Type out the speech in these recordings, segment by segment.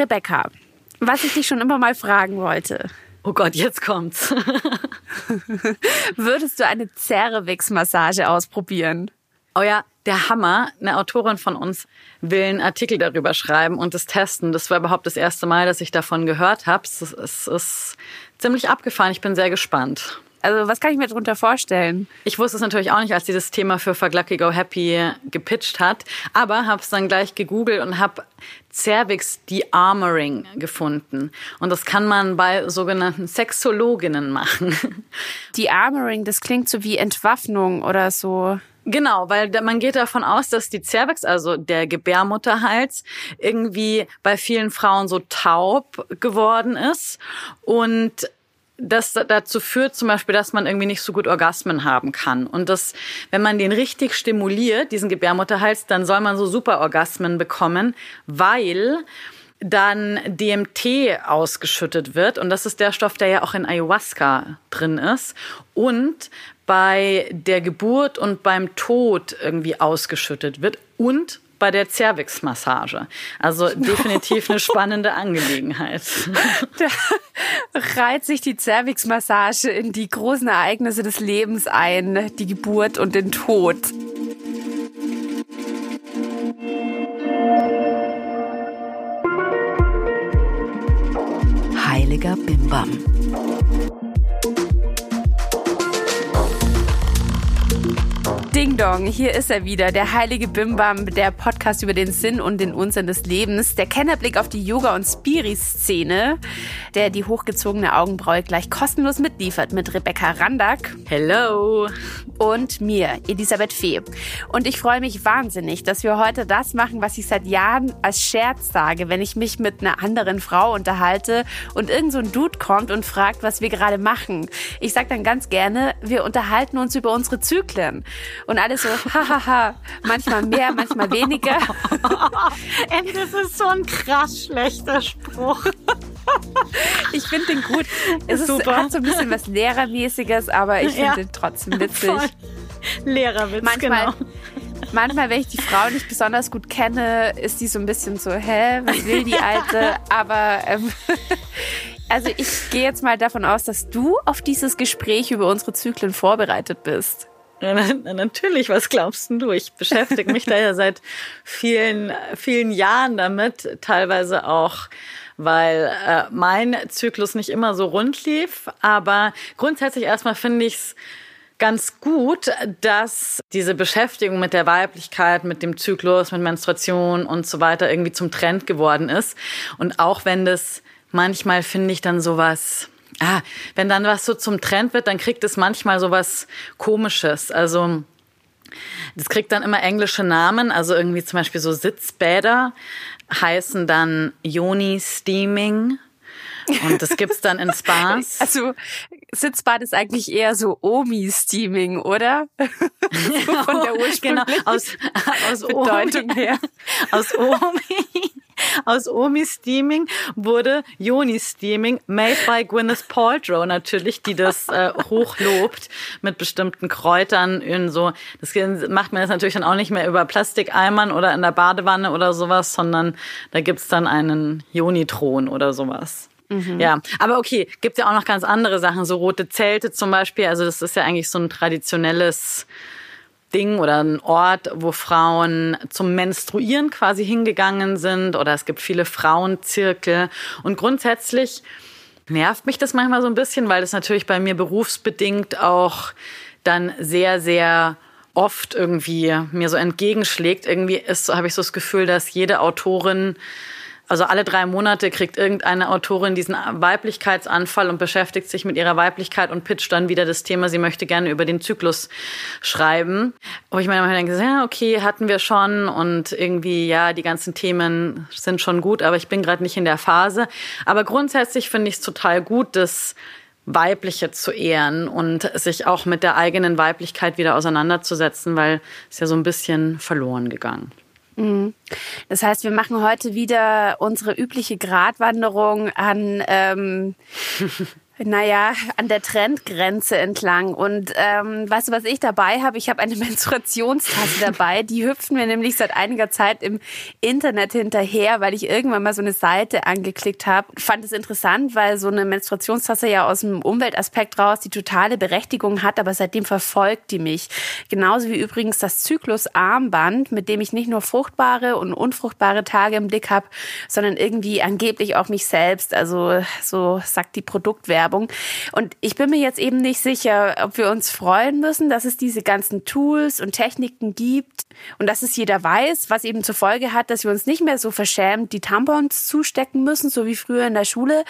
Rebecca, was ich dich schon immer mal fragen wollte. Oh Gott, jetzt kommt's. Würdest du eine Cervix-Massage ausprobieren? Oh ja, der Hammer. Eine Autorin von uns will einen Artikel darüber schreiben und das testen. Das war überhaupt das erste Mal, dass ich davon gehört habe. Es es ist ziemlich abgefahren. Ich bin sehr gespannt. Also was kann ich mir darunter vorstellen? Ich wusste es natürlich auch nicht, als dieses Thema für Fuck Lucky Go Happy gepitcht hat, aber habe es dann gleich gegoogelt und habe Cervix De-Armoring gefunden. Und das kann man bei sogenannten Sexologinnen machen. De-Armoring, das klingt so wie Entwaffnung oder so. Genau, weil man geht davon aus, dass die Cervix, also der Gebärmutterhals, irgendwie bei vielen Frauen so taub geworden ist und das dazu führt zum Beispiel, dass man irgendwie nicht so gut Orgasmen haben kann. Und das, wenn man den richtig stimuliert, diesen Gebärmutterhals, dann soll man so super Orgasmen bekommen, weil dann DMT ausgeschüttet wird. Und das ist der Stoff, der ja auch in Ayahuasca drin ist. Und bei der Geburt und beim Tod irgendwie ausgeschüttet wird. Und bei der Cervix-Massage. Also definitiv eine spannende Angelegenheit. Da reiht sich die Cervix-Massage in die großen Ereignisse des Lebens ein, die Geburt und den Tod. Heiliger Bimbam. Dong, hier ist er wieder, der heilige Bimbam, der Podcast über den Sinn und den Unsinn des Lebens, der Kennerblick auf die Yoga- und Spiri-Szene, der die hochgezogene Augenbraue gleich kostenlos mitliefert mit Rebecca Randack. Hello! Und mir, Elisabeth Fee. Und ich freue mich wahnsinnig, dass wir heute das machen, was ich seit Jahren als Scherz sage, wenn ich mich mit einer anderen Frau unterhalte und irgend so ein Dude kommt und fragt, was wir gerade machen. Ich sage dann ganz gerne, wir unterhalten uns über unsere Zyklen. Und alles so, hahaha, manchmal mehr, manchmal weniger. das ist so ein krass schlechter Spruch. Ich finde den gut. Es ist, hat so ein bisschen was Lehrermäßiges, aber ich finde ja, den trotzdem witzig. Voll. Lehrerwitz, manchmal, genau. Manchmal, wenn ich die Frau nicht besonders gut kenne, ist die so ein bisschen so, hä, was will die Alte? Aber ähm, also ich gehe jetzt mal davon aus, dass du auf dieses Gespräch über unsere Zyklen vorbereitet bist. Natürlich, was glaubst du? Ich beschäftige mich da ja seit vielen, vielen Jahren damit, teilweise auch weil äh, mein Zyklus nicht immer so rund lief. Aber grundsätzlich erstmal finde ich es ganz gut, dass diese Beschäftigung mit der Weiblichkeit, mit dem Zyklus, mit Menstruation und so weiter irgendwie zum Trend geworden ist. Und auch wenn das manchmal finde ich dann sowas Ah, wenn dann was so zum Trend wird, dann kriegt es manchmal so was Komisches. Also das kriegt dann immer englische Namen, also irgendwie zum Beispiel so Sitzbäder heißen dann Yoni Steaming. Und das gibt's dann in Spas. Also Sitzbad ist eigentlich eher so Omi-Steaming, oder? so von der ursprünglichen genau, aus, aus Bedeutung Omi, her. Aus Omi aus Omi Steaming wurde Yoni Steaming, made by Gwyneth Paltrow natürlich, die das äh, hochlobt mit bestimmten Kräutern in so. Das macht man jetzt natürlich dann auch nicht mehr über Plastikeimern oder in der Badewanne oder sowas, sondern da gibt's dann einen Yoni-Thron oder sowas. Mhm. Ja, aber okay, gibt's ja auch noch ganz andere Sachen, so rote Zelte zum Beispiel. Also das ist ja eigentlich so ein traditionelles Ding oder ein Ort, wo Frauen zum Menstruieren quasi hingegangen sind oder es gibt viele Frauenzirkel und grundsätzlich nervt mich das manchmal so ein bisschen, weil das natürlich bei mir berufsbedingt auch dann sehr, sehr oft irgendwie mir so entgegenschlägt. Irgendwie ist, habe ich so das Gefühl, dass jede Autorin also alle drei Monate kriegt irgendeine Autorin diesen Weiblichkeitsanfall und beschäftigt sich mit ihrer Weiblichkeit und pitcht dann wieder das Thema, sie möchte gerne über den Zyklus schreiben. Wo ich mir manchmal denke, ja, okay, hatten wir schon und irgendwie, ja, die ganzen Themen sind schon gut, aber ich bin gerade nicht in der Phase. Aber grundsätzlich finde ich es total gut, dass Weibliche zu ehren und sich auch mit der eigenen Weiblichkeit wieder auseinanderzusetzen, weil es ja so ein bisschen verloren gegangen. Mhm. Das heißt, wir machen heute wieder unsere übliche Gratwanderung an ähm, Naja, an der Trendgrenze entlang. Und ähm, weißt du, was ich dabei habe? Ich habe eine Menstruationstasse dabei. Die hüpft mir nämlich seit einiger Zeit im Internet hinterher, weil ich irgendwann mal so eine Seite angeklickt habe. Fand es interessant, weil so eine Menstruationstasse ja aus dem Umweltaspekt raus die totale Berechtigung hat, aber seitdem verfolgt die mich. Genauso wie übrigens das Zyklusarmband, mit dem ich nicht nur fruchtbare und unfruchtbare Tage im Blick habe, sondern irgendwie angeblich auch mich selbst. Also so sagt die Produktwerbung. Werbung. Und ich bin mir jetzt eben nicht sicher, ob wir uns freuen müssen, dass es diese ganzen Tools und Techniken gibt und dass es jeder weiß, was eben zur Folge hat, dass wir uns nicht mehr so verschämt die Tampons zustecken müssen, so wie früher in der Schule.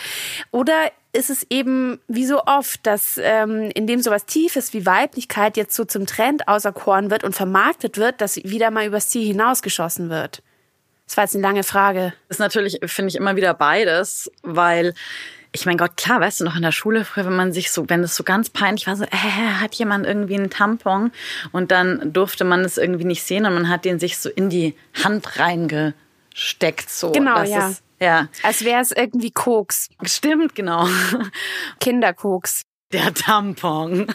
Oder ist es eben wie so oft, dass ähm, indem sowas Tiefes wie Weiblichkeit jetzt so zum Trend auserkoren wird und vermarktet wird, dass wieder mal übers Ziel hinausgeschossen wird? Das war jetzt eine lange Frage. Das ist natürlich, finde ich, immer wieder beides, weil ich mein Gott, klar, weißt du noch in der Schule früher, wenn man sich so, wenn es so ganz peinlich war, so, äh, hat jemand irgendwie einen Tampon und dann durfte man es irgendwie nicht sehen und man hat den sich so in die Hand reingesteckt, so. Genau, ja. Ist, ja. Als wäre es irgendwie Koks. Stimmt, genau. Kinderkoks. Der Tampon.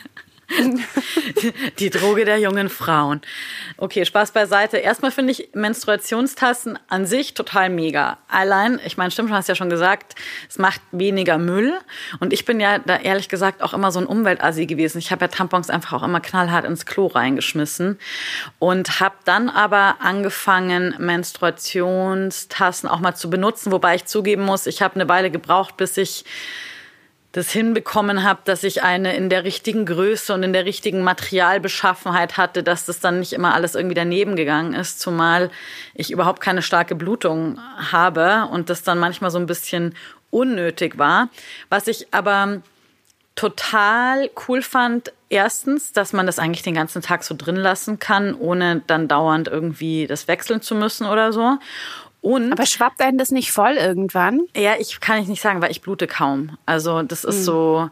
Die Droge der jungen Frauen. Okay, Spaß beiseite. Erstmal finde ich Menstruationstassen an sich total mega. Allein, ich meine, stimmt, du hast ja schon gesagt, es macht weniger Müll. Und ich bin ja da ehrlich gesagt auch immer so ein Umweltassi gewesen. Ich habe ja Tampons einfach auch immer knallhart ins Klo reingeschmissen. Und habe dann aber angefangen, Menstruationstassen auch mal zu benutzen. Wobei ich zugeben muss, ich habe eine Weile gebraucht, bis ich das hinbekommen habe, dass ich eine in der richtigen Größe und in der richtigen Materialbeschaffenheit hatte, dass das dann nicht immer alles irgendwie daneben gegangen ist, zumal ich überhaupt keine starke Blutung habe und das dann manchmal so ein bisschen unnötig war. Was ich aber total cool fand, erstens, dass man das eigentlich den ganzen Tag so drin lassen kann, ohne dann dauernd irgendwie das wechseln zu müssen oder so. Und Aber schwappt einen das nicht voll irgendwann? Ja, ich kann ich nicht sagen, weil ich blute kaum. Also das ist mhm. so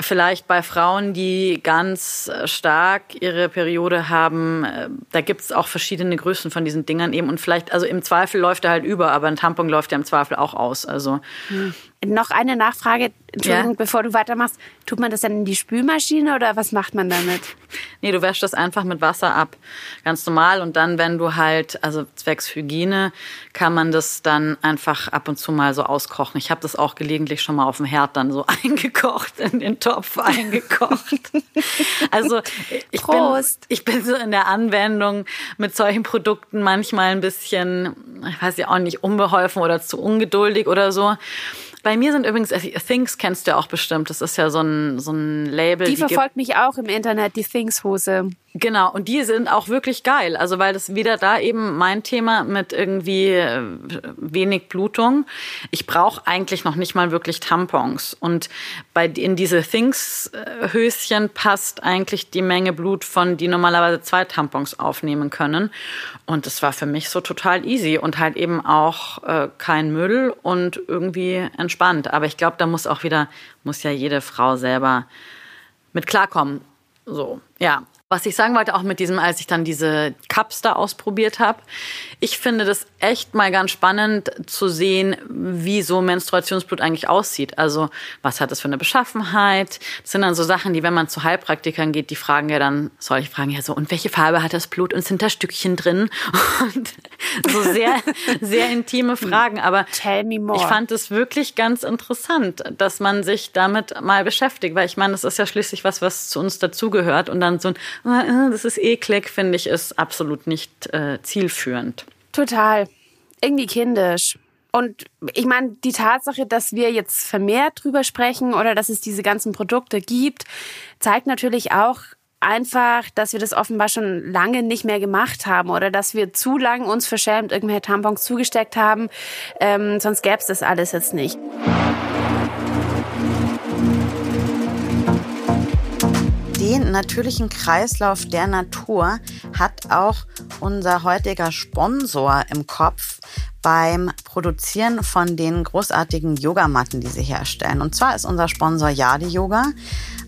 vielleicht bei Frauen, die ganz stark ihre Periode haben, äh, da gibt's auch verschiedene Größen von diesen Dingern eben. Und vielleicht, also im Zweifel läuft er halt über, aber ein Tampon läuft ja im Zweifel auch aus. Also mhm. Noch eine Nachfrage, Entschuldigung, ja? bevor du weitermachst. Tut man das dann in die Spülmaschine oder was macht man damit? Nee, du wäschst das einfach mit Wasser ab. Ganz normal. Und dann, wenn du halt, also zwecks Hygiene, kann man das dann einfach ab und zu mal so auskochen. Ich habe das auch gelegentlich schon mal auf dem Herd dann so eingekocht, in den Topf eingekocht. also ich Prost. bin, ich bin so in der Anwendung mit solchen Produkten manchmal ein bisschen, ich weiß ja auch nicht, unbeholfen oder zu ungeduldig oder so. Bei mir sind übrigens, äh, Things kennst du ja auch bestimmt. Das ist ja so ein, so ein Label. Die, die verfolgt mich auch im Internet, die Things-Hose. Genau, und die sind auch wirklich geil. Also weil das wieder da eben mein Thema mit irgendwie äh, wenig Blutung. Ich brauche eigentlich noch nicht mal wirklich Tampons. Und bei in diese Things-Höschen passt eigentlich die Menge Blut von, die normalerweise zwei Tampons aufnehmen können. Und das war für mich so total easy und halt eben auch äh, kein Müll und irgendwie entspannt. Aber ich glaube, da muss auch wieder, muss ja jede Frau selber mit klarkommen. So, ja. Was ich sagen wollte, auch mit diesem, als ich dann diese Cups da ausprobiert habe, ich finde das echt mal ganz spannend zu sehen, wie so Menstruationsblut eigentlich aussieht. Also was hat das für eine Beschaffenheit? Das sind dann so Sachen, die, wenn man zu Heilpraktikern geht, die fragen ja dann, soll ich fragen, ja so, und welche Farbe hat das Blut und sind da Stückchen drin? Und so sehr, sehr intime Fragen. Aber ich fand es wirklich ganz interessant, dass man sich damit mal beschäftigt, weil ich meine, das ist ja schließlich was, was zu uns dazugehört und dann so ein, ah, das ist eklig, finde ich, ist absolut nicht äh, zielführend. Total. Irgendwie kindisch. Und ich meine, die Tatsache, dass wir jetzt vermehrt drüber sprechen oder dass es diese ganzen Produkte gibt, zeigt natürlich auch einfach, dass wir das offenbar schon lange nicht mehr gemacht haben oder dass wir zu lange uns verschämt irgendwelche Tampons zugesteckt haben. Ähm, sonst gäbe es das alles jetzt nicht. Natürlichen Kreislauf der Natur hat auch unser heutiger Sponsor im Kopf beim Produzieren von den großartigen Yogamatten, die sie herstellen. Und zwar ist unser Sponsor Yadi Yoga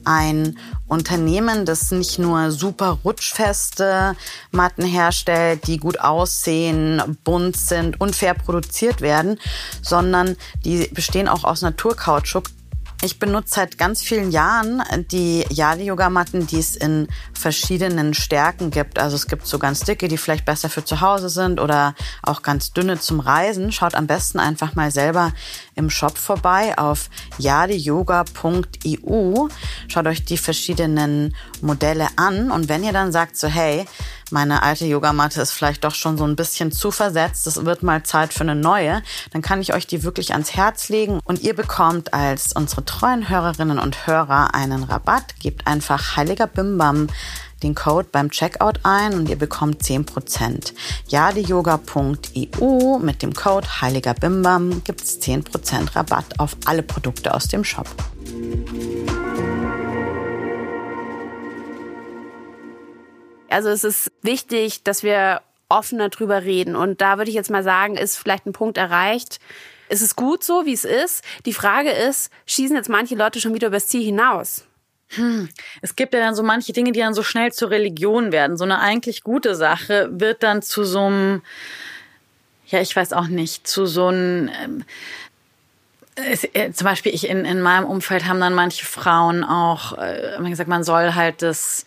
ein Unternehmen, das nicht nur super rutschfeste Matten herstellt, die gut aussehen, bunt sind und fair produziert werden, sondern die bestehen auch aus Naturkautschuk, Ich benutze seit ganz vielen Jahren die Yadi-Yoga-Matten, die es in verschiedenen Stärken gibt. Also es gibt so ganz dicke, die vielleicht besser für zu Hause sind oder auch ganz dünne zum Reisen. Schaut am besten einfach mal selber im Shop vorbei auf yadiyoga.eu. Schaut euch die verschiedenen Modelle an und wenn ihr dann sagt so, hey, meine alte Yogamatte ist vielleicht doch schon so ein bisschen zu versetzt, es wird mal Zeit für eine neue, dann kann ich euch die wirklich ans Herz legen und ihr bekommt als unsere treuen Hörerinnen und Hörer einen Rabatt. Gebt einfach Heiliger Bimbam den Code beim Checkout ein und ihr bekommt 10%. Yadeyoga.eu mit dem Code Heiliger Bimbam gibt es 10% Rabatt auf alle Produkte aus dem Shop. Also es ist wichtig, dass wir offener drüber reden. Und da würde ich jetzt mal sagen, ist vielleicht ein Punkt erreicht. Es ist gut so, wie es ist. Die Frage ist, schießen jetzt manche Leute schon wieder übers Ziel hinaus? Hm. Es gibt ja dann so manche Dinge, die dann so schnell zur Religion werden. So eine eigentlich gute Sache wird dann zu so einem, ja, ich weiß auch nicht, zu so einem, ähm, äh, zum Beispiel ich in, in meinem Umfeld haben dann manche Frauen auch äh, gesagt, man soll halt das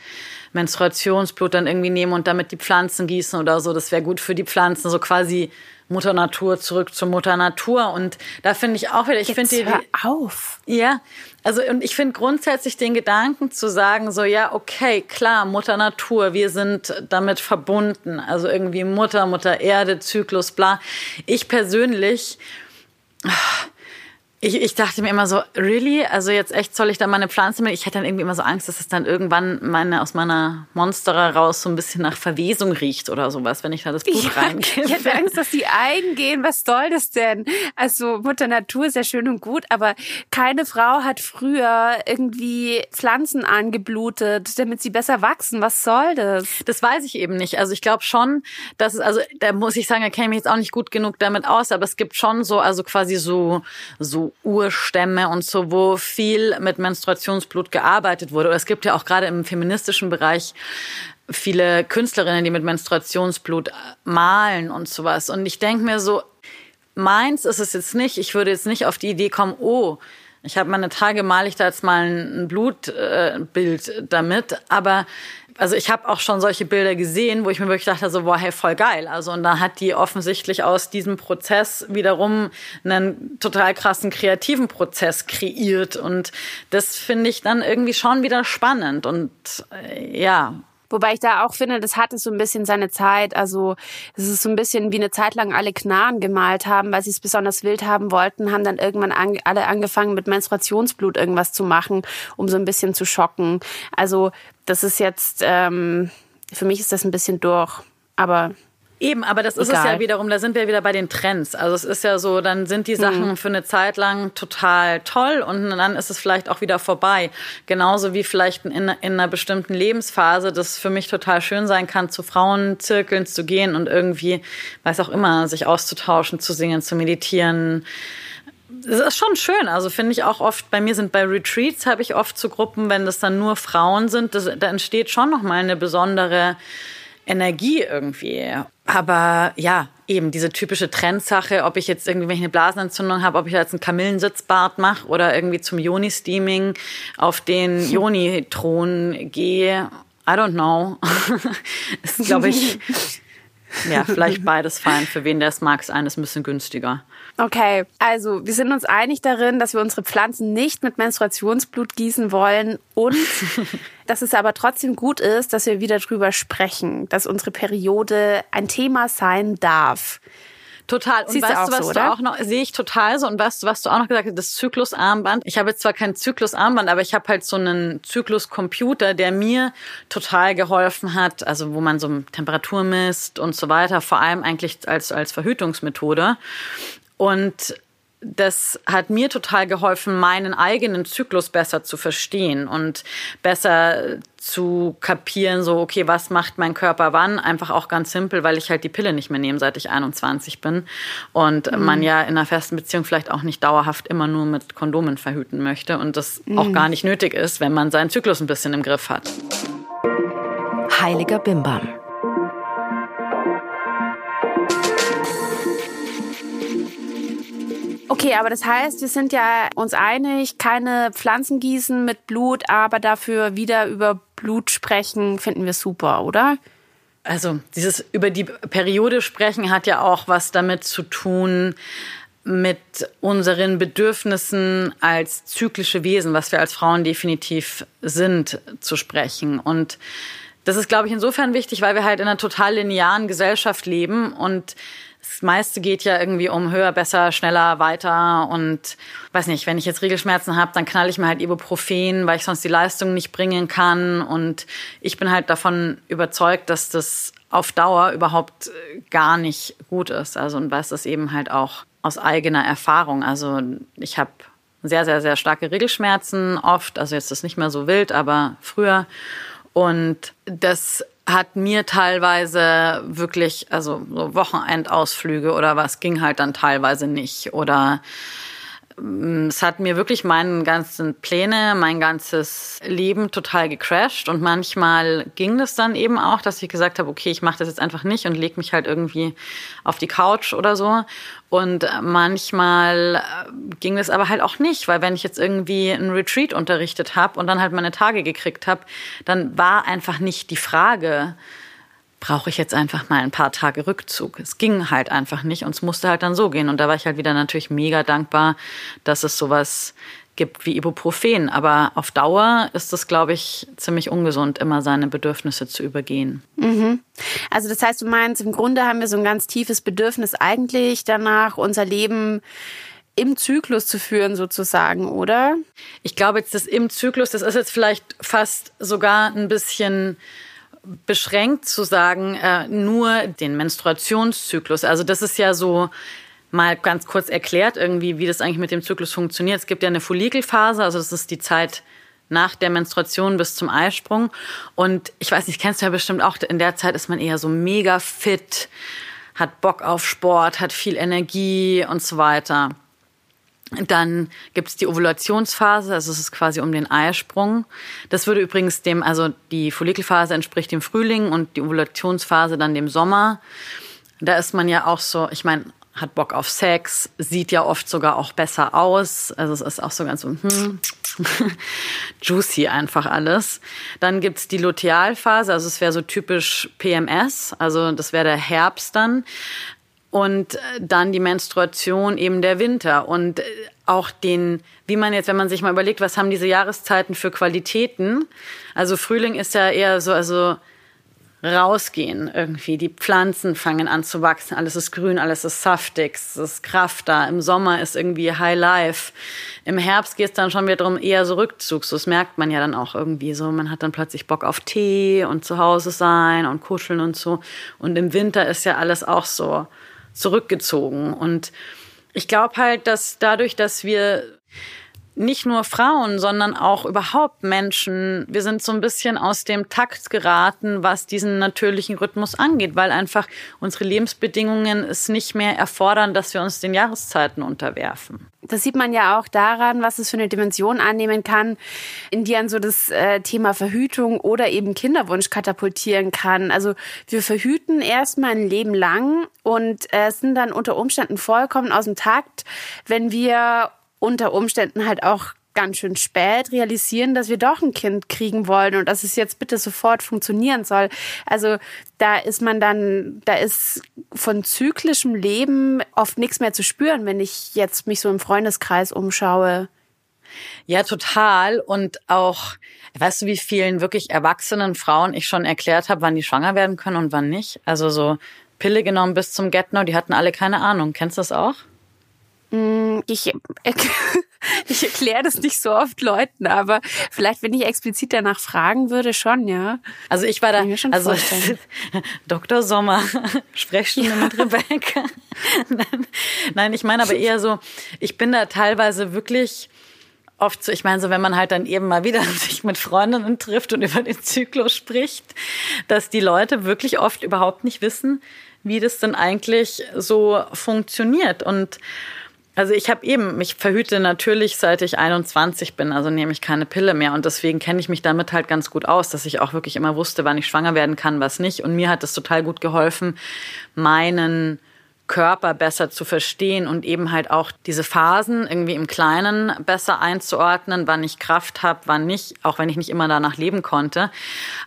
Menstruationsblut dann irgendwie nehmen und damit die Pflanzen gießen oder so. Das wäre gut für die Pflanzen, so quasi Mutter Natur zurück zur Mutter Natur. Und da finde ich auch wieder, ich finde die. Hör auf. Ja, also und ich finde grundsätzlich den Gedanken zu sagen, so ja, okay, klar, Mutter Natur, wir sind damit verbunden. Also irgendwie Mutter, Mutter Erde, Zyklus, bla. Ich persönlich. Ich, ich dachte mir immer so, really? Also jetzt echt soll ich da meine Pflanze mit? Ich hätte dann irgendwie immer so Angst, dass es dann irgendwann meine, aus meiner Monsterer raus so ein bisschen nach Verwesung riecht oder sowas, wenn ich da das Blut ja, reingebe. Ich hätte Angst, dass die eingehen. Was soll das denn? Also Mutter Natur ja schön und gut, aber keine Frau hat früher irgendwie Pflanzen angeblutet, damit sie besser wachsen. Was soll das? Das weiß ich eben nicht. Also ich glaube schon, dass es, also da muss ich sagen, da kenne ich mich jetzt auch nicht gut genug damit aus, aber es gibt schon so, also quasi so, so Urstämme und so, wo viel mit Menstruationsblut gearbeitet wurde. Oder es gibt ja auch gerade im feministischen Bereich viele Künstlerinnen, die mit Menstruationsblut malen und sowas. Und ich denke mir so, meins ist es jetzt nicht. Ich würde jetzt nicht auf die Idee kommen, oh, ich habe meine Tage, male ich da jetzt mal ein Blutbild äh, damit. Aber also ich habe auch schon solche Bilder gesehen, wo ich mir wirklich dachte, so, boah, hey, voll geil. Also und da hat die offensichtlich aus diesem Prozess wiederum einen total krassen kreativen Prozess kreiert. Und das finde ich dann irgendwie schon wieder spannend. Und äh, ja, Wobei ich da auch finde, das hatte so ein bisschen seine Zeit. Also es ist so ein bisschen wie eine Zeit lang alle Knarren gemalt haben, weil sie es besonders wild haben wollten, haben dann irgendwann an, alle angefangen mit Menstruationsblut irgendwas zu machen, um so ein bisschen zu schocken. Also das ist jetzt, ähm, für mich ist das ein bisschen durch. Aber Eben, aber das ist es ja wiederum, da sind wir wieder bei den Trends. Also es ist ja so, dann sind die Sachen mhm. für eine Zeit lang total toll und dann ist es vielleicht auch wieder vorbei. Genauso wie vielleicht in, in einer bestimmten Lebensphase das für mich total schön sein kann, zu Frauenzirkeln zu gehen und irgendwie, weiß auch immer, sich auszutauschen, zu singen, zu meditieren. Das ist schon schön. Also finde ich auch oft, bei mir sind bei Retreats, habe ich oft zu Gruppen, wenn das dann nur Frauen sind, das, da entsteht schon nochmal eine besondere Energie irgendwie. Aber ja, eben diese typische Trendsache, ob ich jetzt irgendwie eine Blasenentzündung habe, ob ich jetzt einen Kamillensitzbart mache oder irgendwie zum Joni-Steaming auf den Joni-Thron gehe. I don't know. ist, glaube ich, ja, vielleicht beides fein. Für wen der es mag, ist eines ein bisschen günstiger. Okay, also wir sind uns einig darin, dass wir unsere Pflanzen nicht mit Menstruationsblut gießen wollen und dass es aber trotzdem gut ist, dass wir wieder drüber sprechen, dass unsere Periode ein Thema sein darf. Total. Und Siehst weißt du, was so, du auch noch, sehe ich total so. Und weißt du, was du auch noch gesagt hast, das Zyklusarmband. Ich habe jetzt zwar kein Zyklusarmband, aber ich habe halt so einen Zykluscomputer, der mir total geholfen hat. Also, wo man so Temperatur misst und so weiter. Vor allem eigentlich als, als Verhütungsmethode. Und das hat mir total geholfen, meinen eigenen Zyklus besser zu verstehen und besser zu kapieren, so, okay, was macht mein Körper wann? Einfach auch ganz simpel, weil ich halt die Pille nicht mehr nehme, seit ich 21 bin. Und mhm. man ja in einer festen Beziehung vielleicht auch nicht dauerhaft immer nur mit Kondomen verhüten möchte und das mhm. auch gar nicht nötig ist, wenn man seinen Zyklus ein bisschen im Griff hat. Heiliger Bimbam. Okay, aber das heißt, wir sind ja uns einig, keine Pflanzen gießen mit Blut, aber dafür wieder über Blut sprechen, finden wir super, oder? Also dieses über die Periode sprechen hat ja auch was damit zu tun, mit unseren Bedürfnissen als zyklische Wesen, was wir als Frauen definitiv sind, zu sprechen. Und das ist, glaube ich, insofern wichtig, weil wir halt in einer total linearen Gesellschaft leben und das meiste geht ja irgendwie um höher, besser, schneller, weiter und weiß nicht, wenn ich jetzt Regelschmerzen habe, dann knall ich mir halt Ibuprofen, weil ich sonst die Leistung nicht bringen kann und ich bin halt davon überzeugt, dass das auf Dauer überhaupt gar nicht gut ist. Also und weiß das eben halt auch aus eigener Erfahrung. Also ich habe sehr, sehr, sehr starke Regelschmerzen oft. Also jetzt ist es nicht mehr so wild, aber früher. Und das hat mir teilweise wirklich, also so Wochenendausflüge oder was ging halt dann teilweise nicht. Oder es hat mir wirklich meinen ganzen Pläne, mein ganzes Leben total gecrashed. Und manchmal ging das dann eben auch, dass ich gesagt habe, okay, ich mache das jetzt einfach nicht und leg mich halt irgendwie auf die Couch oder so. Und manchmal äh, ging es aber halt auch nicht, weil wenn ich jetzt irgendwie einen Retreat unterrichtet habe und dann halt meine Tage gekriegt habe, dann war einfach nicht die Frage, brauche ich jetzt einfach mal ein paar Tage Rückzug. Es ging halt einfach nicht und es musste halt dann so gehen. Und da war ich halt wieder natürlich mega dankbar, dass es sowas gibt wie Ibuprofen. Aber auf Dauer ist es, glaube ich, ziemlich ungesund, immer seine Bedürfnisse zu übergehen. Mhm. Also das heißt, du meinst, im Grunde haben wir so ein ganz tiefes Bedürfnis eigentlich danach, unser Leben im Zyklus zu führen sozusagen, oder? Ich glaube jetzt, das im Zyklus, das ist jetzt vielleicht fast sogar ein bisschen beschränkt zu sagen, äh, nur den Menstruationszyklus. Also das ist ja so mal ganz kurz erklärt, irgendwie, wie das eigentlich mit dem Zyklus funktioniert. Es gibt ja eine Follikelphase, also das ist die Zeit nach der Menstruation bis zum Eisprung. Und ich weiß nicht, kennst du ja bestimmt auch, in der Zeit ist man eher so mega fit, hat Bock auf Sport, hat viel Energie und so weiter. Dann gibt es die Ovulationsphase, also es ist quasi um den Eisprung. Das würde übrigens dem, also die Follikelphase entspricht dem Frühling und die Ovulationsphase dann dem Sommer. Da ist man ja auch so, ich meine, hat Bock auf Sex, sieht ja oft sogar auch besser aus. Also es ist auch so ganz so, hm, juicy einfach alles. Dann gibt's die Lutealphase, also es wäre so typisch PMS, also das wäre der Herbst dann. Und äh, dann die Menstruation eben der Winter und äh, auch den, wie man jetzt, wenn man sich mal überlegt, was haben diese Jahreszeiten für Qualitäten? Also Frühling ist ja eher so, also rausgehen irgendwie. Die Pflanzen fangen an zu wachsen, alles ist grün, alles ist saftig, es ist Kraft da. Im Sommer ist irgendwie High Life. Im Herbst geht es dann schon wieder darum, eher so Rückzug. So, das merkt man ja dann auch irgendwie so. Man hat dann plötzlich Bock auf Tee und zu Hause sein und kuscheln und so. Und im Winter ist ja alles auch so zurückgezogen. Und ich glaube halt, dass dadurch, dass wir nicht nur Frauen, sondern auch überhaupt Menschen. Wir sind so ein bisschen aus dem Takt geraten, was diesen natürlichen Rhythmus angeht, weil einfach unsere Lebensbedingungen es nicht mehr erfordern, dass wir uns den Jahreszeiten unterwerfen. Das sieht man ja auch daran, was es für eine Dimension annehmen kann, in die an so das äh, Thema Verhütung oder eben Kinderwunsch katapultieren kann. Also wir verhüten erstmal ein Leben lang und äh, sind dann unter Umständen vollkommen aus dem Takt, wenn wir unter Umständen halt auch ganz schön spät realisieren, dass wir doch ein Kind kriegen wollen und dass es jetzt bitte sofort funktionieren soll. Also da ist man dann, da ist von zyklischem Leben oft nichts mehr zu spüren, wenn ich jetzt mich so im Freundeskreis umschaue. Ja, total. Und auch, weißt du, wie vielen wirklich erwachsenen Frauen ich schon erklärt habe, wann die schwanger werden können und wann nicht? Also so Pille genommen bis zum Get-No, die hatten alle keine Ahnung. Kennst du das auch? Mm, ich, ich erkläre das nicht so oft Leuten, aber vielleicht, wenn ich explizit danach fragen würde, schon, ja. Also ich war da, also Dr. Sommer, Sprechstunde ja. mit Rebecca. Nein, ich meine aber eher so, ich bin da teilweise wirklich oft so, ich meine so, wenn man halt dann eben mal wieder sich mit Freundinnen trifft und über den Zyklus spricht, dass die Leute wirklich oft überhaupt nicht wissen, wie das denn eigentlich so funktioniert und also ich habe eben, mich verhüte natürlich seit ich 21 bin, also nehme ich keine Pille mehr und deswegen kenne ich mich damit halt ganz gut aus, dass ich auch wirklich immer wusste, wann ich schwanger werden kann, was nicht und mir hat es total gut geholfen, meinen Körper besser zu verstehen und eben halt auch diese Phasen irgendwie im Kleinen besser einzuordnen, wann ich Kraft habe, wann nicht, auch wenn ich nicht immer danach leben konnte.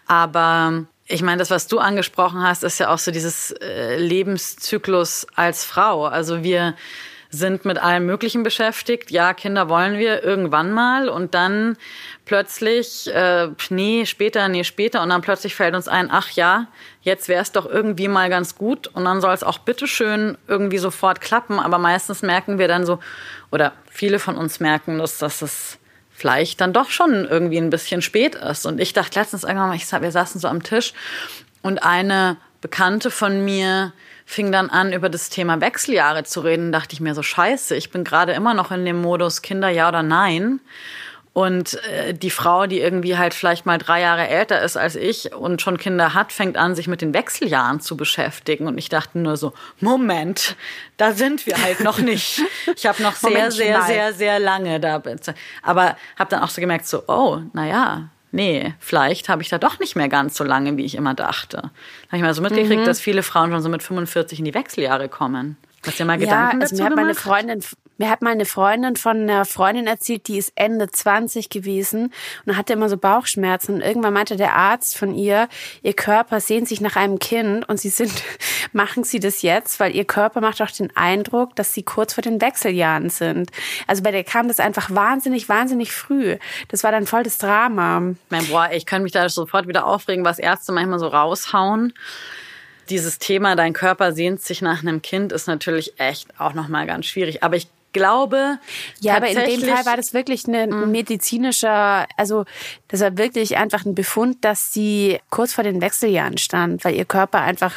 Aber ich meine, das, was du angesprochen hast, ist ja auch so dieses äh, Lebenszyklus als Frau. Also wir sind mit allem Möglichen beschäftigt. Ja, Kinder wollen wir irgendwann mal und dann plötzlich, äh, nee, später, nee, später und dann plötzlich fällt uns ein, ach ja, jetzt wäre es doch irgendwie mal ganz gut und dann soll es auch bitteschön irgendwie sofort klappen. Aber meistens merken wir dann so, oder viele von uns merken, dass, dass es vielleicht dann doch schon irgendwie ein bisschen spät ist. Und ich dachte letztens irgendwann mal, ich, wir saßen so am Tisch und eine Bekannte von mir fing dann an, über das Thema Wechseljahre zu reden, dachte ich mir so, scheiße, ich bin gerade immer noch in dem Modus Kinder ja oder nein. Und äh, die Frau, die irgendwie halt vielleicht mal drei Jahre älter ist als ich und schon Kinder hat, fängt an, sich mit den Wechseljahren zu beschäftigen. Und ich dachte nur so, Moment, da sind wir halt noch nicht. Ich habe noch sehr, Moment, sehr, sehr, sehr, sehr lange da. Aber habe dann auch so gemerkt, so, oh, na ja, nee, vielleicht habe ich da doch nicht mehr ganz so lange, wie ich immer dachte. Da habe ich mal so mitgekriegt, mhm. dass viele Frauen schon so mit 45 in die Wechseljahre kommen. Hast du dir mal Gedanken ja, also dazu mir hat meine Freundin mir hat mal eine Freundin von einer Freundin erzählt, die ist Ende 20 gewesen und hatte immer so Bauchschmerzen. Und irgendwann meinte der Arzt von ihr, ihr Körper sehnt sich nach einem Kind und sie sind, machen sie das jetzt, weil ihr Körper macht auch den Eindruck, dass sie kurz vor den Wechseljahren sind. Also bei der kam das einfach wahnsinnig, wahnsinnig früh. Das war dann voll das Drama. Mein, boah, ich kann mich da sofort wieder aufregen, was Ärzte manchmal so raushauen dieses Thema, dein Körper sehnt sich nach einem Kind, ist natürlich echt auch nochmal ganz schwierig. Aber ich glaube. Ja, aber in dem Fall war das wirklich ein mhm. medizinischer, also das war wirklich einfach ein Befund, dass sie kurz vor den Wechseljahren stand, weil ihr Körper einfach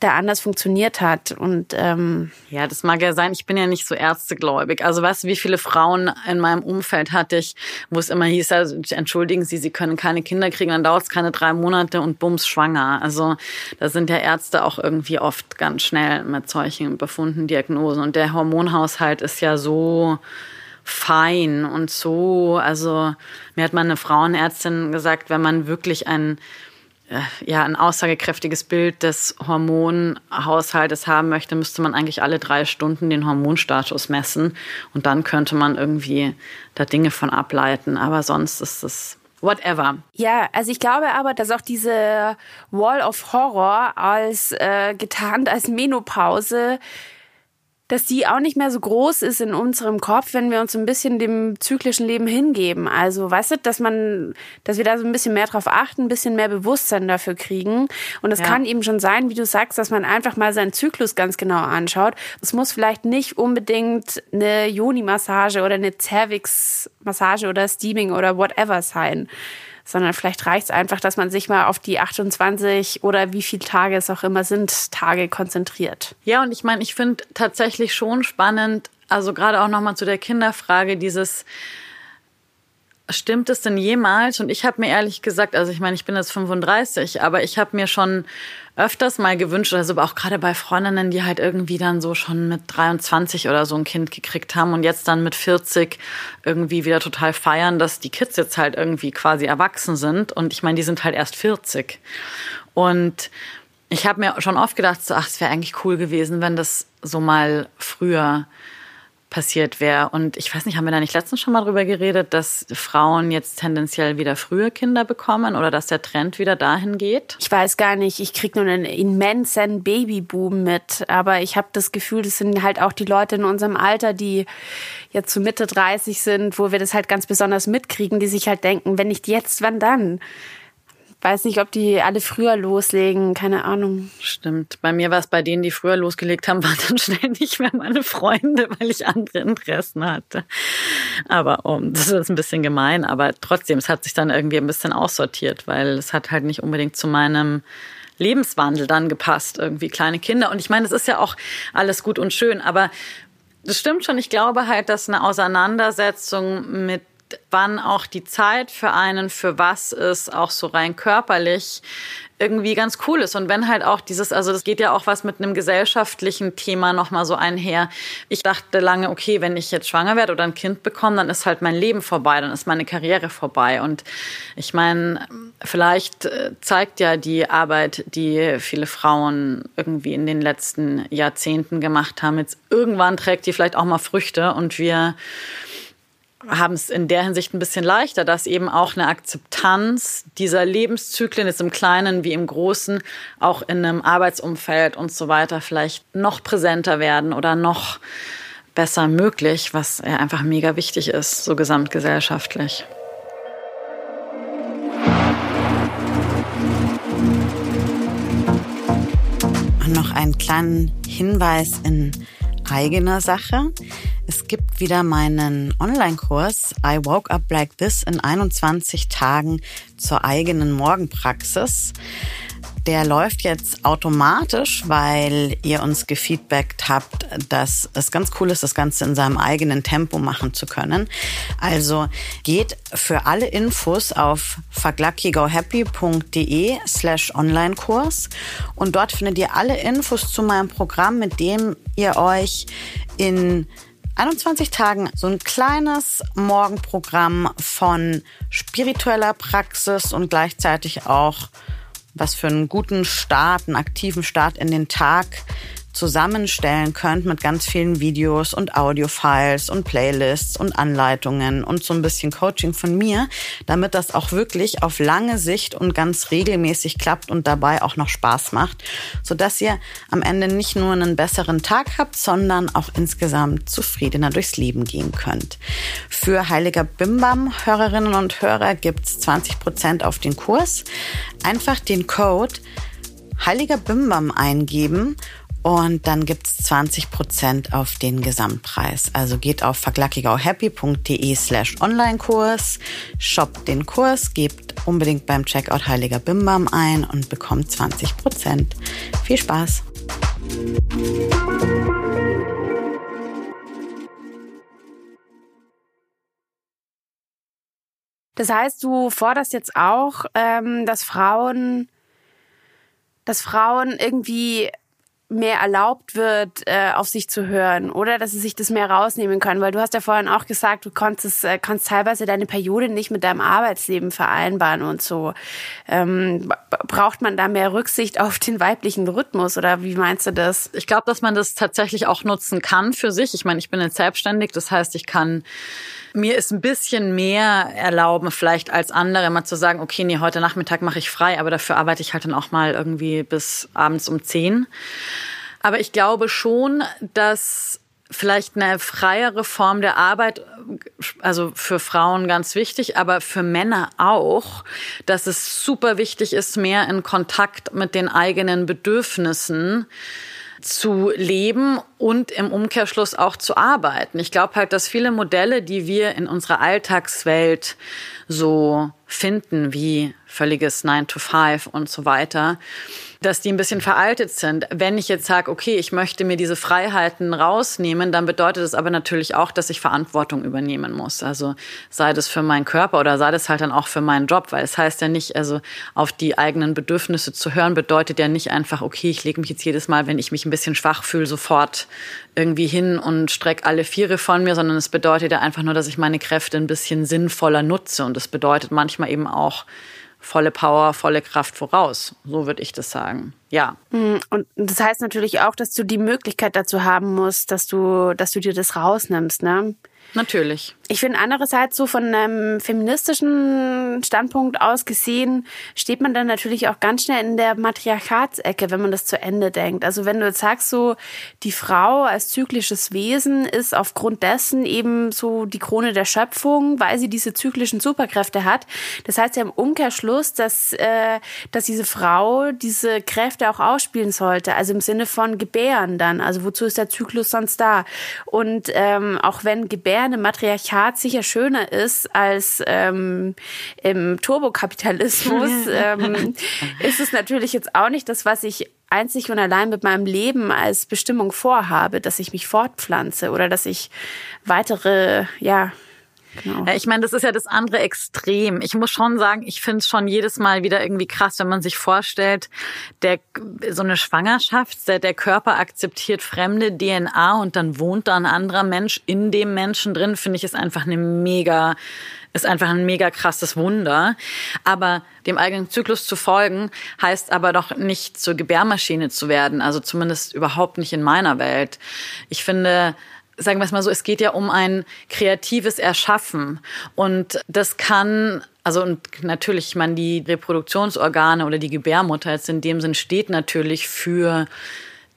da anders funktioniert hat. Und ähm ja, das mag ja sein. Ich bin ja nicht so ärztegläubig. Also weißt du, wie viele Frauen in meinem Umfeld hatte ich, wo es immer hieß, also, entschuldigen Sie, Sie können keine Kinder kriegen, dann dauert es keine drei Monate und bums schwanger. Also da sind ja Ärzte auch irgendwie oft ganz schnell mit solchen Befunden, Diagnosen. Und der Hormonhaushalt ist ja so fein und so, also mir hat mal eine Frauenärztin gesagt, wenn man wirklich ein äh, ja, ein aussagekräftiges Bild des Hormonhaushaltes haben möchte, müsste man eigentlich alle drei Stunden den Hormonstatus messen und dann könnte man irgendwie da Dinge von ableiten. Aber sonst ist es whatever. Ja, also ich glaube aber, dass auch diese Wall of Horror als äh, getarnt als Menopause dass die auch nicht mehr so groß ist in unserem Kopf, wenn wir uns ein bisschen dem zyklischen Leben hingeben. Also, weißt du, dass man, dass wir da so ein bisschen mehr drauf achten, ein bisschen mehr Bewusstsein dafür kriegen. Und es ja. kann eben schon sein, wie du sagst, dass man einfach mal seinen Zyklus ganz genau anschaut. Es muss vielleicht nicht unbedingt eine Joni-Massage oder eine Cervix-Massage oder Steaming oder whatever sein sondern vielleicht reicht es einfach, dass man sich mal auf die 28 oder wie viele Tage es auch immer sind, Tage konzentriert. Ja, und ich meine, ich finde tatsächlich schon spannend, also gerade auch nochmal zu der Kinderfrage, dieses Stimmt es denn jemals? Und ich habe mir ehrlich gesagt, also ich meine, ich bin jetzt 35, aber ich habe mir schon öfters mal gewünscht, also auch gerade bei Freundinnen, die halt irgendwie dann so schon mit 23 oder so ein Kind gekriegt haben und jetzt dann mit 40 irgendwie wieder total feiern, dass die Kids jetzt halt irgendwie quasi erwachsen sind. Und ich meine, die sind halt erst 40. Und ich habe mir schon oft gedacht, so, ach, es wäre eigentlich cool gewesen, wenn das so mal früher passiert wäre. Und ich weiß nicht, haben wir da nicht letztens schon mal drüber geredet, dass Frauen jetzt tendenziell wieder früher Kinder bekommen oder dass der Trend wieder dahin geht? Ich weiß gar nicht. Ich kriege nur einen immensen Babyboom mit. Aber ich habe das Gefühl, das sind halt auch die Leute in unserem Alter, die jetzt zu Mitte 30 sind, wo wir das halt ganz besonders mitkriegen, die sich halt denken, wenn nicht jetzt, wann dann? Weiß nicht, ob die alle früher loslegen, keine Ahnung. Stimmt. Bei mir war es bei denen, die früher losgelegt haben, waren dann schnell nicht mehr meine Freunde, weil ich andere Interessen hatte. Aber oh, das ist ein bisschen gemein, aber trotzdem, es hat sich dann irgendwie ein bisschen aussortiert, weil es hat halt nicht unbedingt zu meinem Lebenswandel dann gepasst, irgendwie kleine Kinder. Und ich meine, es ist ja auch alles gut und schön, aber das stimmt schon. Ich glaube halt, dass eine Auseinandersetzung mit wann auch die Zeit für einen, für was ist, auch so rein körperlich irgendwie ganz cool ist. Und wenn halt auch dieses, also das geht ja auch was mit einem gesellschaftlichen Thema nochmal so einher. Ich dachte lange, okay, wenn ich jetzt schwanger werde oder ein Kind bekomme, dann ist halt mein Leben vorbei, dann ist meine Karriere vorbei. Und ich meine, vielleicht äh, zeigt ja die Arbeit, die viele Frauen irgendwie in den letzten Jahrzehnten gemacht haben, jetzt irgendwann trägt die vielleicht auch mal Früchte und wir haben es in der Hinsicht ein bisschen leichter, dass eben auch eine Akzeptanz dieser Lebenszyklen jetzt im Kleinen wie im Großen auch in einem Arbeitsumfeld und so weiter vielleicht noch präsenter werden oder noch besser möglich, was ja einfach mega wichtig ist, so gesamtgesellschaftlich. Und noch einen kleinen Hinweis in eigener Sache. Es gibt wieder meinen Online-Kurs I Woke Up Like This in 21 Tagen zur eigenen Morgenpraxis. Der läuft jetzt automatisch, weil ihr uns gefeedbackt habt, dass es ganz cool ist, das Ganze in seinem eigenen Tempo machen zu können. Also geht für alle Infos auf fucklukkygohappy.de slash Online-Kurs und dort findet ihr alle Infos zu meinem Programm, mit dem ihr euch in 21 Tagen so ein kleines Morgenprogramm von spiritueller Praxis und gleichzeitig auch was für einen guten Start, einen aktiven Start in den Tag zusammenstellen könnt mit ganz vielen Videos und Audiofiles und Playlists und Anleitungen und so ein bisschen Coaching von mir, damit das auch wirklich auf lange Sicht und ganz regelmäßig klappt und dabei auch noch Spaß macht, sodass ihr am Ende nicht nur einen besseren Tag habt, sondern auch insgesamt zufriedener durchs Leben gehen könnt. Für Heiliger Bimbam Hörerinnen und Hörer gibt's 20 Prozent auf den Kurs. Einfach den Code Heiliger Bimbam eingeben und dann gibt's 20 Prozent auf den Gesamtpreis. Also geht auf verglackigauhappy.de slash Online-Kurs, shoppt den Kurs, gebt unbedingt beim Checkout Heiliger Bimbam ein und bekommt 20 Prozent. Viel Spaß! Das heißt, du forderst jetzt auch, ähm, dass Frauen, dass Frauen irgendwie mehr erlaubt wird, äh, auf sich zu hören oder dass sie sich das mehr rausnehmen können. Weil du hast ja vorhin auch gesagt, du konntest, äh, kannst teilweise deine Periode nicht mit deinem Arbeitsleben vereinbaren und so. Ähm, braucht man da mehr Rücksicht auf den weiblichen Rhythmus oder wie meinst du das? Ich glaube, dass man das tatsächlich auch nutzen kann für sich. Ich meine, ich bin jetzt selbstständig, das heißt, ich kann mir ist ein bisschen mehr erlauben, vielleicht als andere, mal zu sagen, okay, nee, heute Nachmittag mache ich frei, aber dafür arbeite ich halt dann auch mal irgendwie bis abends um zehn. Aber ich glaube schon, dass vielleicht eine freiere Form der Arbeit, also für Frauen ganz wichtig, aber für Männer auch, dass es super wichtig ist, mehr in Kontakt mit den eigenen Bedürfnissen zu leben und im Umkehrschluss auch zu arbeiten. Ich glaube halt, dass viele Modelle, die wir in unserer Alltagswelt so finden, wie völliges 9 to 5 und so weiter, dass die ein bisschen veraltet sind. Wenn ich jetzt sage, okay, ich möchte mir diese Freiheiten rausnehmen, dann bedeutet es aber natürlich auch, dass ich Verantwortung übernehmen muss. Also sei das für meinen Körper oder sei das halt dann auch für meinen Job, weil es heißt ja nicht, also auf die eigenen Bedürfnisse zu hören, bedeutet ja nicht einfach, okay, ich lege mich jetzt jedes Mal, wenn ich mich ein bisschen schwach fühle, sofort irgendwie hin und strecke alle Viere von mir, sondern es bedeutet ja einfach nur, dass ich meine Kräfte ein bisschen sinnvoller nutze. Und das bedeutet manchmal eben auch, volle Power, volle Kraft voraus. So würde ich das sagen. Ja. Mhm. Und das heißt natürlich auch, dass du die Möglichkeit dazu haben musst, dass du, dass du dir das rausnimmst, ne? Natürlich. Ich finde andererseits so von einem feministischen Standpunkt aus gesehen, steht man dann natürlich auch ganz schnell in der Matriarchatsecke, wenn man das zu Ende denkt. Also wenn du jetzt sagst, so die Frau als zyklisches Wesen ist aufgrund dessen eben so die Krone der Schöpfung, weil sie diese zyklischen Superkräfte hat. Das heißt ja im Umkehrschluss, dass, äh, dass diese Frau diese Kräfte auch ausspielen sollte. Also im Sinne von Gebären dann. Also wozu ist der Zyklus sonst da? Und ähm, auch wenn Gebären im Matriarchat sicher schöner ist als ähm, im Turbokapitalismus, ähm, ist es natürlich jetzt auch nicht das, was ich einzig und allein mit meinem Leben als Bestimmung vorhabe, dass ich mich fortpflanze oder dass ich weitere, ja, Genau. Ich meine, das ist ja das andere Extrem. Ich muss schon sagen, ich finde es schon jedes Mal wieder irgendwie krass, wenn man sich vorstellt, der so eine Schwangerschaft, der, der Körper akzeptiert fremde DNA und dann wohnt da ein anderer Mensch in dem Menschen drin, finde ich, ist einfach eine mega ist einfach ein mega krasses Wunder. Aber dem eigenen Zyklus zu folgen, heißt aber doch nicht zur Gebärmaschine zu werden. Also zumindest überhaupt nicht in meiner Welt. Ich finde, sagen wir es mal so, es geht ja um ein kreatives Erschaffen. Und das kann also und natürlich, ich meine, die Reproduktionsorgane oder die Gebärmutter jetzt in dem Sinn steht natürlich für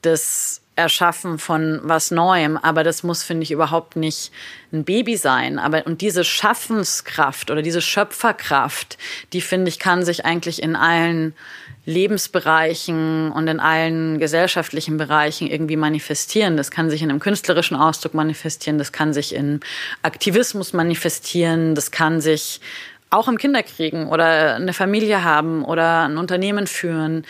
das Erschaffen von was Neuem, aber das muss, finde ich, überhaupt nicht ein Baby sein. Aber und diese Schaffenskraft oder diese Schöpferkraft, die finde ich, kann sich eigentlich in allen Lebensbereichen und in allen gesellschaftlichen Bereichen irgendwie manifestieren. Das kann sich in einem künstlerischen Ausdruck manifestieren, das kann sich in Aktivismus manifestieren, das kann sich auch im Kinderkriegen oder eine Familie haben oder ein Unternehmen führen.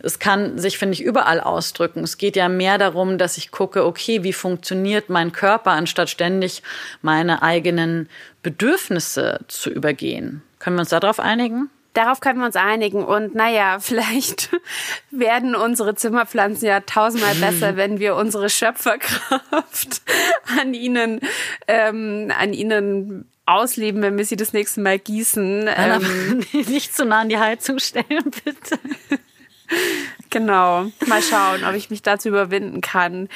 Es kann sich, finde ich, überall ausdrücken. Es geht ja mehr darum, dass ich gucke, okay, wie funktioniert mein Körper, anstatt ständig meine eigenen Bedürfnisse zu übergehen. Können wir uns darauf einigen? Darauf können wir uns einigen. Und naja, vielleicht werden unsere Zimmerpflanzen ja tausendmal besser, wenn wir unsere Schöpferkraft an ihnen, ähm, an ihnen ausleben, wenn wir sie das nächste Mal gießen. Ähm, nicht zu nah an die Heizung stellen, bitte. genau. Mal schauen, ob ich mich dazu überwinden kann.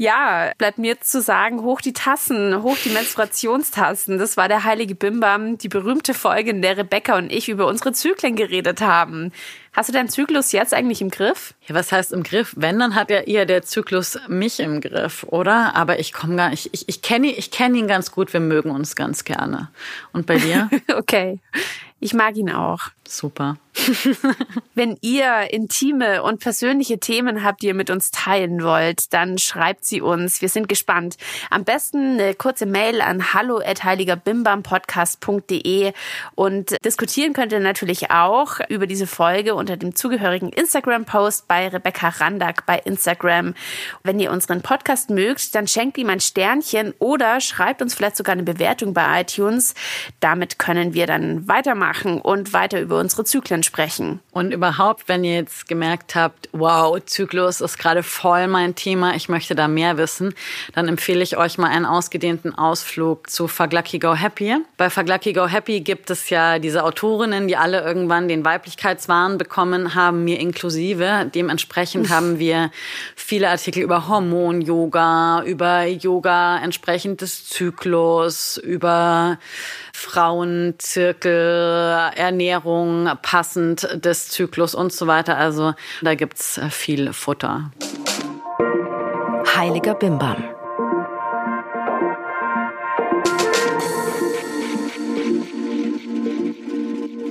Ja, bleibt mir zu sagen, hoch die Tassen, hoch die Menstruationstassen. Das war der heilige Bimbam, die berühmte Folge, in der Rebecca und ich über unsere Zyklen geredet haben. Hast du deinen Zyklus jetzt eigentlich im Griff? Ja, was heißt im Griff? Wenn, dann hat ja eher der Zyklus mich im Griff, oder? Aber ich komme gar nicht, ich, ich kenne ich kenn ihn ganz gut, wir mögen uns ganz gerne. Und bei dir? okay. Ich mag ihn auch. Super. Wenn ihr intime und persönliche Themen habt, die ihr mit uns teilen wollt, dann schreibt sie uns. Wir sind gespannt. Am besten eine kurze Mail an hallo@heiligerbimbampodcast.de und diskutieren könnt ihr natürlich auch über diese Folge unter dem zugehörigen Instagram-Post bei Rebecca Randack bei Instagram. Wenn ihr unseren Podcast mögt, dann schenkt ihm ein Sternchen oder schreibt uns vielleicht sogar eine Bewertung bei iTunes. Damit können wir dann weitermachen und weiter über unsere Zyklen sprechen. Und überhaupt, wenn ihr jetzt gemerkt habt, wow, Zyklus ist gerade voll mein Thema, ich möchte da mehr wissen, dann empfehle ich euch mal einen ausgedehnten Ausflug zu Fuck Lucky Go Happy. Bei Fuck Lucky Go Happy gibt es ja diese Autorinnen, die alle irgendwann den Weiblichkeitswahn bekommen haben, mir inklusive. Dementsprechend haben wir viele Artikel über Hormon-Yoga, über Yoga entsprechend des Zyklus, über Frauenzirkel, Ernährung passend des Zyklus und so weiter. Also da gibt's viel Futter. Heiliger Bimbam.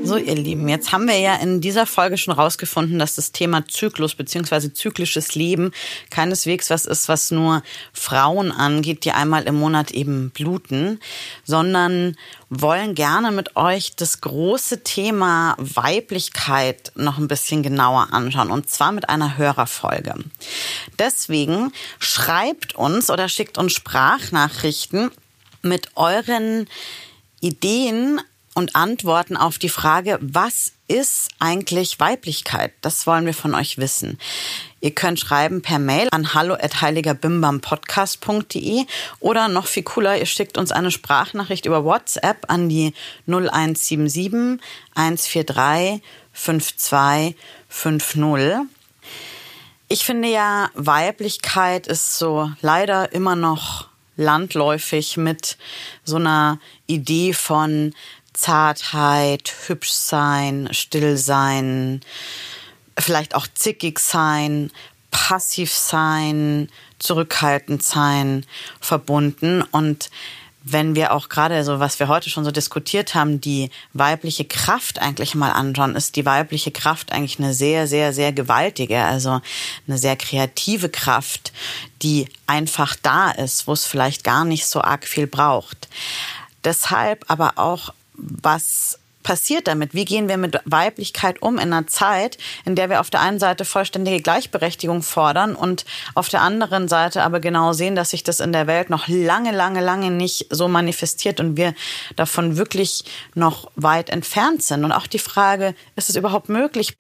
So, ihr Lieben, jetzt haben wir ja in dieser Folge schon rausgefunden, dass das Thema Zyklus bzw. zyklisches Leben keineswegs was ist, was nur Frauen angeht, die einmal im Monat eben bluten, sondern wollen gerne mit euch das große Thema Weiblichkeit noch ein bisschen genauer anschauen und zwar mit einer Hörerfolge. Deswegen schreibt uns oder schickt uns Sprachnachrichten mit euren Ideen und Antworten auf die Frage, was ist eigentlich Weiblichkeit? Das wollen wir von euch wissen. Ihr könnt schreiben per Mail an hallo@heiligerbimbampodcast.de oder noch viel cooler, ihr schickt uns eine Sprachnachricht über WhatsApp an die 0177 143 5250. Ich finde ja, Weiblichkeit ist so leider immer noch landläufig mit so einer Idee von Zartheit, hübsch sein, still sein, vielleicht auch zickig sein, passiv sein, zurückhaltend sein, verbunden. Und wenn wir auch gerade so, was wir heute schon so diskutiert haben, die weibliche Kraft eigentlich mal anschauen, ist die weibliche Kraft eigentlich eine sehr, sehr, sehr gewaltige, also eine sehr kreative Kraft, die einfach da ist, wo es vielleicht gar nicht so arg viel braucht. Deshalb aber auch was passiert damit? Wie gehen wir mit Weiblichkeit um in einer Zeit, in der wir auf der einen Seite vollständige Gleichberechtigung fordern und auf der anderen Seite aber genau sehen, dass sich das in der Welt noch lange, lange, lange nicht so manifestiert und wir davon wirklich noch weit entfernt sind. Und auch die Frage, ist es überhaupt möglich?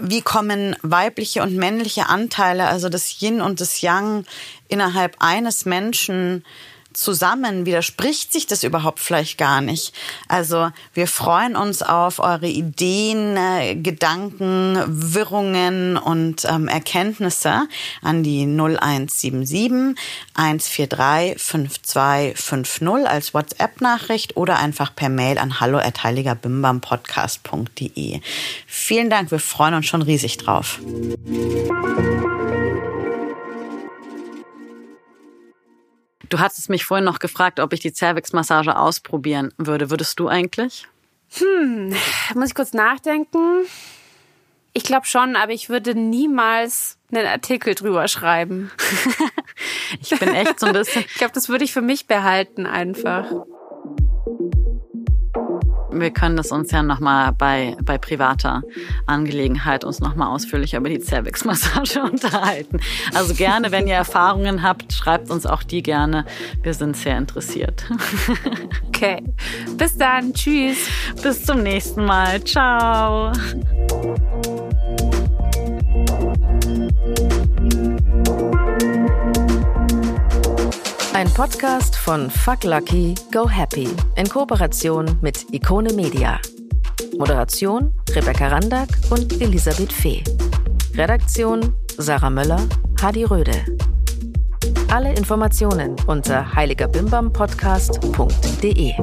Wie kommen weibliche und männliche Anteile, also das Yin und das Yang, innerhalb eines Menschen zusammen? Widerspricht sich das überhaupt vielleicht gar nicht? Also wir freuen uns auf eure Ideen, äh, Gedanken, Wirrungen und ähm, Erkenntnisse an die 0177 143 5250 als WhatsApp-Nachricht oder einfach per Mail an hallo@heiligerbimbampodcast.de. Vielen Dank, wir freuen uns schon riesig drauf. Du hattest mich vorhin noch gefragt, ob ich die Cervix-Massage ausprobieren würde. Würdest du eigentlich? Hm, muss ich kurz nachdenken. Ich glaube schon, aber ich würde niemals einen Artikel drüber schreiben. ich bin echt so ein bisschen. ich glaube, das würde ich für mich behalten einfach. Wir können es uns ja nochmal bei, bei privater Angelegenheit uns nochmal ausführlicher über die Cervix-Massage unterhalten. Also gerne, wenn ihr Erfahrungen habt, schreibt uns auch die gerne. Wir sind sehr interessiert. Okay. Bis dann. Tschüss. Bis zum nächsten Mal. Ciao. Ein Podcast von Fuck Lucky, Go Happy in Kooperation mit Ikone Media. Moderation Rebecca Randack und Elisabeth Fee. Redaktion Sarah Möller, Hadi Röde. Alle Informationen unter heiligerbimbampodcast.de.